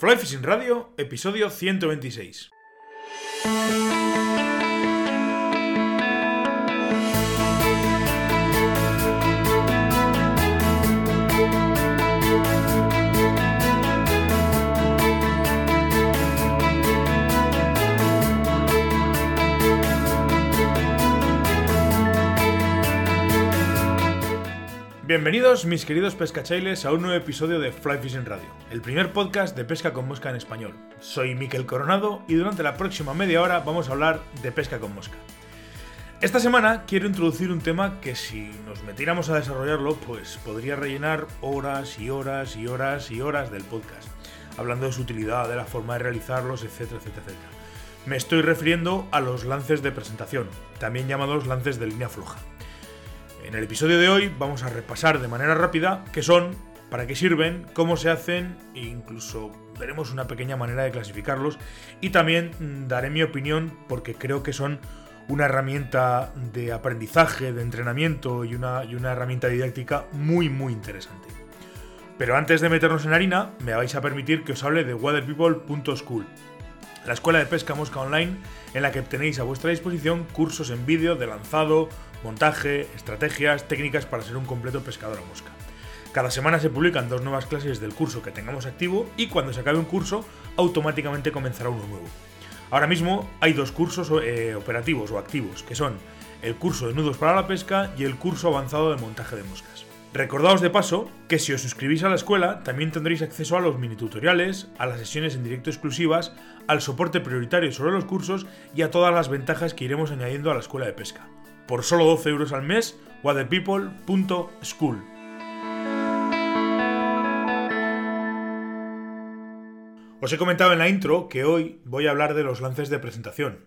Fly Fishing Radio, episodio 126. Bienvenidos, mis queridos pescachailes, a un nuevo episodio de Fly Fishing Radio, el primer podcast de pesca con mosca en español. Soy Miquel Coronado y durante la próxima media hora vamos a hablar de pesca con mosca. Esta semana quiero introducir un tema que si nos metiéramos a desarrollarlo, pues podría rellenar horas y horas y horas y horas del podcast, hablando de su utilidad, de la forma de realizarlos, etcétera, etcétera, etcétera. Me estoy refiriendo a los lances de presentación, también llamados lances de línea floja. En el episodio de hoy vamos a repasar de manera rápida qué son, para qué sirven, cómo se hacen e incluso veremos una pequeña manera de clasificarlos y también mm, daré mi opinión porque creo que son una herramienta de aprendizaje, de entrenamiento y una, y una herramienta didáctica muy muy interesante. Pero antes de meternos en harina, me vais a permitir que os hable de waterpeople.school, la escuela de pesca mosca online en la que tenéis a vuestra disposición cursos en vídeo de lanzado, montaje, estrategias, técnicas para ser un completo pescador a mosca. Cada semana se publican dos nuevas clases del curso que tengamos activo y cuando se acabe un curso automáticamente comenzará uno nuevo. Ahora mismo hay dos cursos eh, operativos o activos, que son el curso de nudos para la pesca y el curso avanzado de montaje de moscas. Recordaos de paso que si os suscribís a la escuela también tendréis acceso a los mini tutoriales, a las sesiones en directo exclusivas, al soporte prioritario sobre los cursos y a todas las ventajas que iremos añadiendo a la escuela de pesca por solo 12 euros al mes, waterpeople.school. Os he comentado en la intro que hoy voy a hablar de los lances de presentación.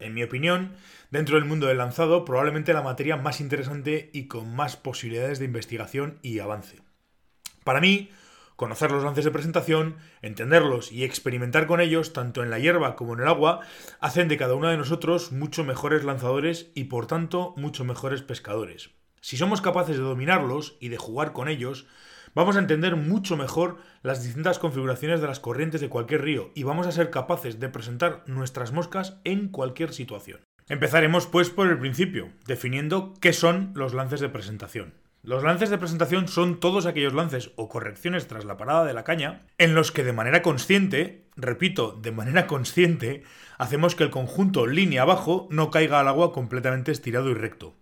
En mi opinión, dentro del mundo del lanzado, probablemente la materia más interesante y con más posibilidades de investigación y avance. Para mí, Conocer los lances de presentación, entenderlos y experimentar con ellos, tanto en la hierba como en el agua, hacen de cada uno de nosotros mucho mejores lanzadores y por tanto mucho mejores pescadores. Si somos capaces de dominarlos y de jugar con ellos, vamos a entender mucho mejor las distintas configuraciones de las corrientes de cualquier río y vamos a ser capaces de presentar nuestras moscas en cualquier situación. Empezaremos pues por el principio, definiendo qué son los lances de presentación. Los lances de presentación son todos aquellos lances o correcciones tras la parada de la caña en los que de manera consciente, repito, de manera consciente, hacemos que el conjunto línea abajo no caiga al agua completamente estirado y recto.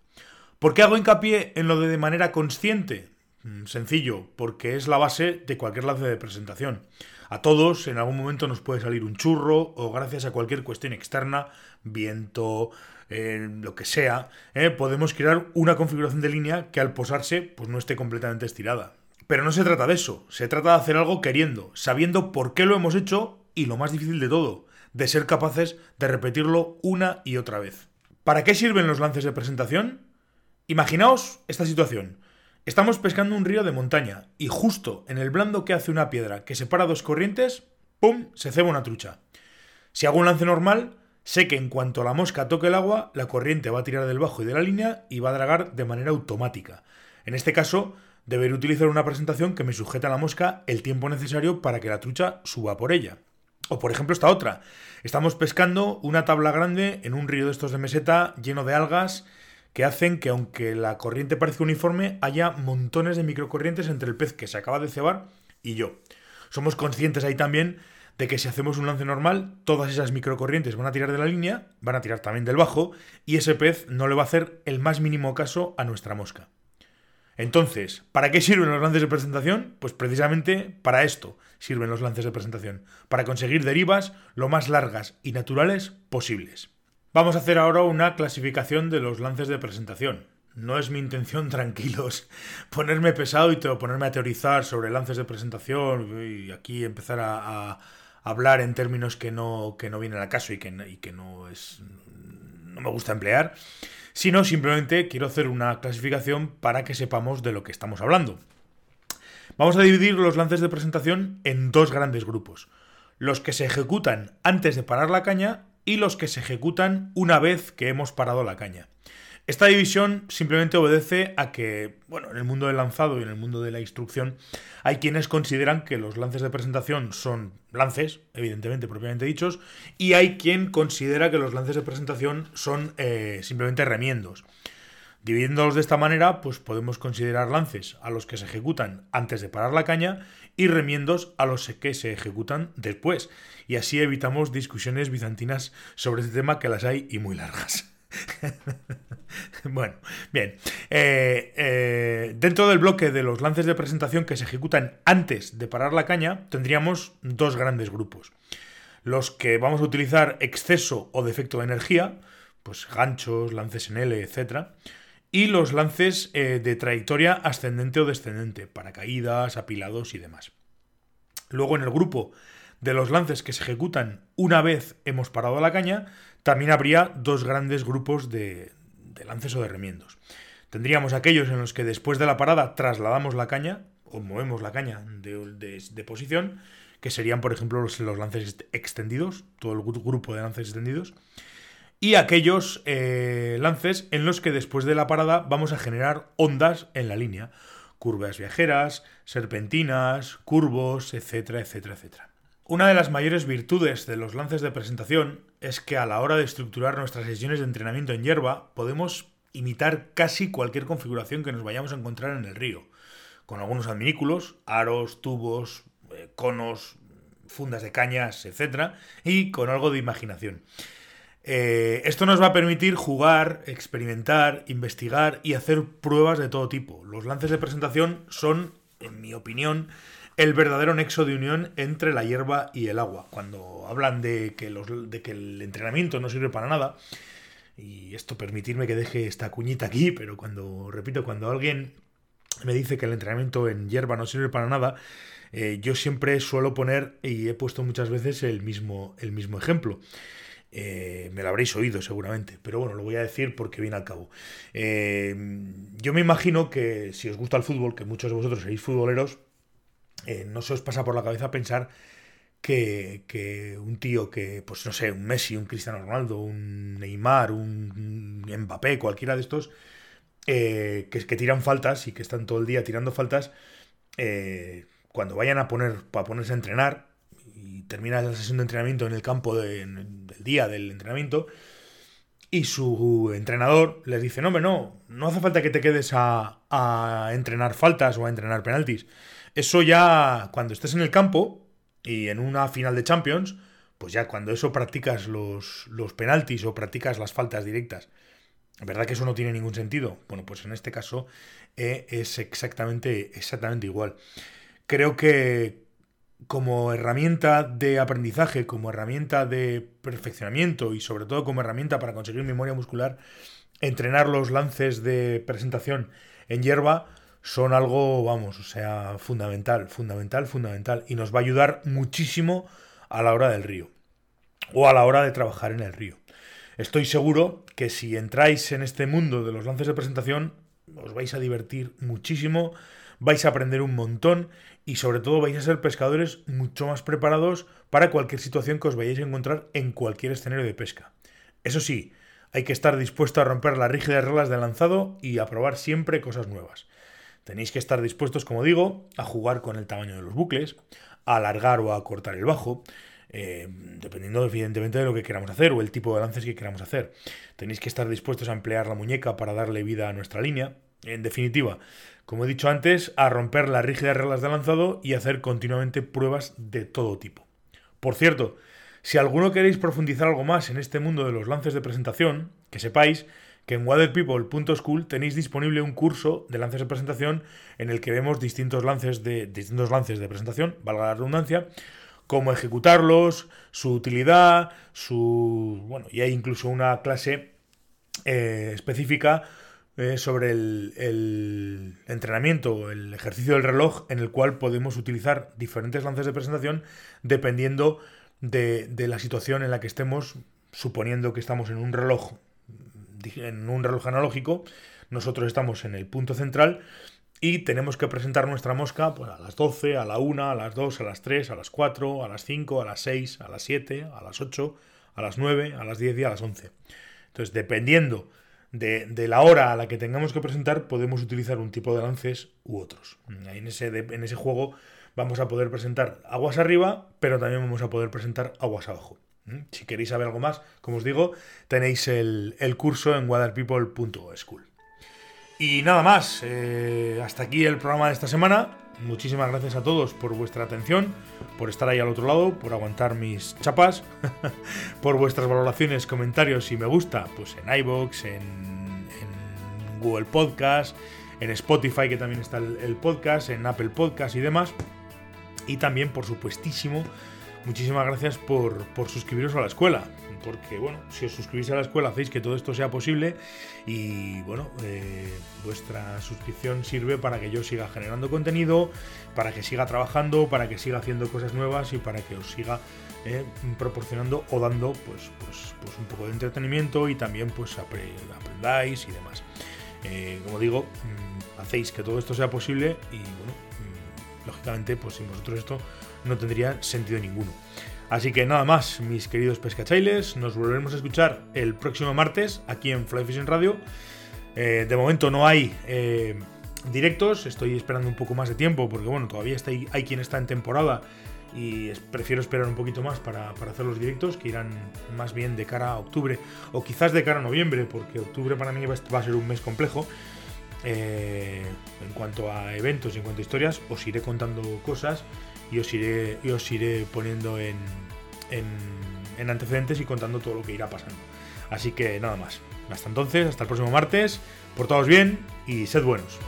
¿Por qué hago hincapié en lo de de manera consciente? Mm, sencillo, porque es la base de cualquier lance de presentación. A todos en algún momento nos puede salir un churro o gracias a cualquier cuestión externa, viento, lo que sea, ¿eh? podemos crear una configuración de línea que al posarse pues no esté completamente estirada. Pero no se trata de eso, se trata de hacer algo queriendo, sabiendo por qué lo hemos hecho y lo más difícil de todo, de ser capaces de repetirlo una y otra vez. ¿Para qué sirven los lances de presentación? Imaginaos esta situación. Estamos pescando un río de montaña y justo en el blando que hace una piedra que separa dos corrientes, ¡pum! se ceba una trucha. Si hago un lance normal, Sé que en cuanto la mosca toque el agua, la corriente va a tirar del bajo y de la línea y va a dragar de manera automática. En este caso, deberé utilizar una presentación que me sujeta a la mosca el tiempo necesario para que la trucha suba por ella. O por ejemplo esta otra. Estamos pescando una tabla grande en un río de estos de meseta lleno de algas que hacen que aunque la corriente parezca uniforme, haya montones de microcorrientes entre el pez que se acaba de cebar y yo. Somos conscientes ahí también de que si hacemos un lance normal, todas esas microcorrientes van a tirar de la línea, van a tirar también del bajo, y ese pez no le va a hacer el más mínimo caso a nuestra mosca. Entonces, ¿para qué sirven los lances de presentación? Pues precisamente para esto sirven los lances de presentación, para conseguir derivas lo más largas y naturales posibles. Vamos a hacer ahora una clasificación de los lances de presentación. No es mi intención, tranquilos, ponerme pesado y ponerme a teorizar sobre lances de presentación y aquí empezar a hablar en términos que no, que no vienen al caso y que, y que no es. no me gusta emplear. Sino simplemente quiero hacer una clasificación para que sepamos de lo que estamos hablando. Vamos a dividir los lances de presentación en dos grandes grupos. Los que se ejecutan antes de parar la caña y los que se ejecutan una vez que hemos parado la caña. Esta división simplemente obedece a que, bueno, en el mundo del lanzado y en el mundo de la instrucción hay quienes consideran que los lances de presentación son lances, evidentemente, propiamente dichos, y hay quien considera que los lances de presentación son eh, simplemente remiendos. Dividiéndolos de esta manera, pues podemos considerar lances a los que se ejecutan antes de parar la caña y remiendos a los que se ejecutan después. Y así evitamos discusiones bizantinas sobre este tema que las hay y muy largas. bueno, bien. Eh, eh, dentro del bloque de los lances de presentación que se ejecutan antes de parar la caña, tendríamos dos grandes grupos. Los que vamos a utilizar exceso o defecto de energía, pues ganchos, lances en L, etc. Y los lances eh, de trayectoria ascendente o descendente, paracaídas, apilados y demás. Luego en el grupo de los lances que se ejecutan una vez hemos parado la caña, también habría dos grandes grupos de, lances o de remiendos. Tendríamos aquellos en los que después de la parada trasladamos la caña o movemos la caña de, posición, que serían, por ejemplo, los, lances extendidos, todo el grupo de lances extendidos, y aquellos eh, lances en los que después de la parada vamos a generar ondas en la línea, curvas viajeras, serpentinas, curvos, etcétera, etcétera, etcétera. Una de las mayores virtudes de los lances de presentación es que a la hora de estructurar nuestras sesiones de entrenamiento en hierba podemos imitar casi cualquier configuración que nos vayamos a encontrar en el río, con algunos adminículos, aros, tubos, eh, conos, fundas de cañas, etc. y con algo de imaginación. Eh, esto nos va a permitir jugar, experimentar, investigar y hacer pruebas de todo tipo. Los lances de presentación son, en mi opinión, el verdadero nexo de unión entre la hierba y el agua. Cuando hablan de que, los, de que el entrenamiento no sirve para nada, y esto permitirme que deje esta cuñita aquí, pero cuando, repito, cuando alguien me dice que el entrenamiento en hierba no sirve para nada, eh, yo siempre suelo poner, y he puesto muchas veces el mismo, el mismo ejemplo. Eh, me lo habréis oído seguramente, pero bueno, lo voy a decir porque viene al cabo. Eh, yo me imagino que si os gusta el fútbol, que muchos de vosotros seréis futboleros, eh, no se os pasa por la cabeza pensar que, un tío que, pues no sé, un Messi, un Cristiano Ronaldo, un Neymar, un Mbappé, cualquiera de estos, que, que tiran faltas y que están todo el día tirando faltas, cuando vayan a poner, para ponerse a entrenar, y termina la sesión de entrenamiento en el campo del día del entrenamiento, y su entrenador les dice, no, hombre, no, no hace falta que te quedes a, a entrenar faltas o a entrenar penaltis. Eso ya, cuando estés en el campo y en una final de Champions, pues ya cuando eso practicas los, los penaltis o practicas las faltas directas, ¿verdad que eso no tiene ningún sentido? Bueno, pues en este caso eh, es exactamente, exactamente igual. Creo que como herramienta de aprendizaje, como herramienta de perfeccionamiento y sobre todo como herramienta para conseguir memoria muscular, entrenar los lances de presentación en hierba son algo, vamos, o sea, fundamental, fundamental, fundamental. Y nos va a ayudar muchísimo a la hora del río. O a la hora de trabajar en el río. Estoy seguro que si entráis en este mundo de los lances de presentación, os vais a divertir muchísimo, vais a aprender un montón y sobre todo vais a ser pescadores mucho más preparados para cualquier situación que os vayáis a encontrar en cualquier escenario de pesca. Eso sí, hay que estar dispuesto a romper las rígidas reglas del lanzado y a probar siempre cosas nuevas. Tenéis que estar dispuestos, como digo, a jugar con el tamaño de los bucles, a alargar o a cortar el bajo, eh, dependiendo evidentemente de lo que queramos hacer o el tipo de lances que queramos hacer. Tenéis que estar dispuestos a emplear la muñeca para darle vida a nuestra línea. En definitiva, como he dicho antes, a romper las rígidas reglas de lanzado y hacer continuamente pruebas de todo tipo. Por cierto, si alguno queréis profundizar algo más en este mundo de los lances de presentación, que sepáis que en waterpeople.school tenéis disponible un curso de lances de presentación en el que vemos distintos lances de, distintos lances de presentación, valga la redundancia, cómo ejecutarlos, su utilidad, su. Bueno, y hay incluso una clase eh, específica eh, sobre el, el, entrenamiento, el ejercicio del reloj, en el cual podemos utilizar diferentes lances de presentación dependiendo de, de la situación en la que estemos, suponiendo que estamos en un reloj en un reloj analógico, nosotros estamos en el punto central y tenemos que presentar nuestra mosca pues, a las 12, a la 1, a las 2, a las 3, a las 4, a las 5, a las 6, a las 7, a las 8, a las 9, a las 10 y a las 11. Entonces, dependiendo de, la hora a la que tengamos que presentar, podemos utilizar un tipo de lances u otros. En ese, en ese juego vamos a poder presentar aguas arriba, pero también vamos a poder presentar aguas abajo. Si queréis saber algo más, como os digo, tenéis el, curso en waterpeople.school. Y nada más, eh, hasta aquí el programa de esta semana. Muchísimas gracias a todos por vuestra atención, por estar ahí al otro lado, por aguantar mis chapas, por vuestras valoraciones, comentarios y me gusta, pues en iBox, en, Google Podcast, en Spotify, que también está el, podcast, en Apple Podcast y demás. Y también, por supuestísimo, muchísimas gracias por, por, suscribiros a la escuela. Porque, bueno, si os suscribís a la escuela hacéis que todo esto sea posible y, bueno, eh, vuestra suscripción sirve para que yo siga generando contenido, para que siga trabajando, para que siga haciendo cosas nuevas y para que os siga eh, proporcionando o dando, pues, pues, pues, un poco de entretenimiento y también, pues, aprendáis y demás. Eh, como digo, mm, hacéis que todo esto sea posible y bueno, mm, lógicamente, pues sin vosotros esto no tendría sentido ninguno. Así que nada más, mis queridos pescachailes, nos volveremos a escuchar el próximo martes aquí en Fly Fishing Radio. Eh, de momento no hay eh, directos, estoy esperando un poco más de tiempo porque bueno, todavía está, hay quien está en temporada y prefiero esperar un poquito más para, hacer los directos que irán más bien de cara a octubre o quizás de cara a noviembre porque octubre para mí va a ser un mes complejo eh, en cuanto a eventos y en cuanto a historias os iré contando cosas y os iré, y os iré poniendo en, en, en antecedentes y contando todo lo que irá pasando. Así que nada más. Hasta entonces hasta el próximo martes. Portaos bien y sed buenos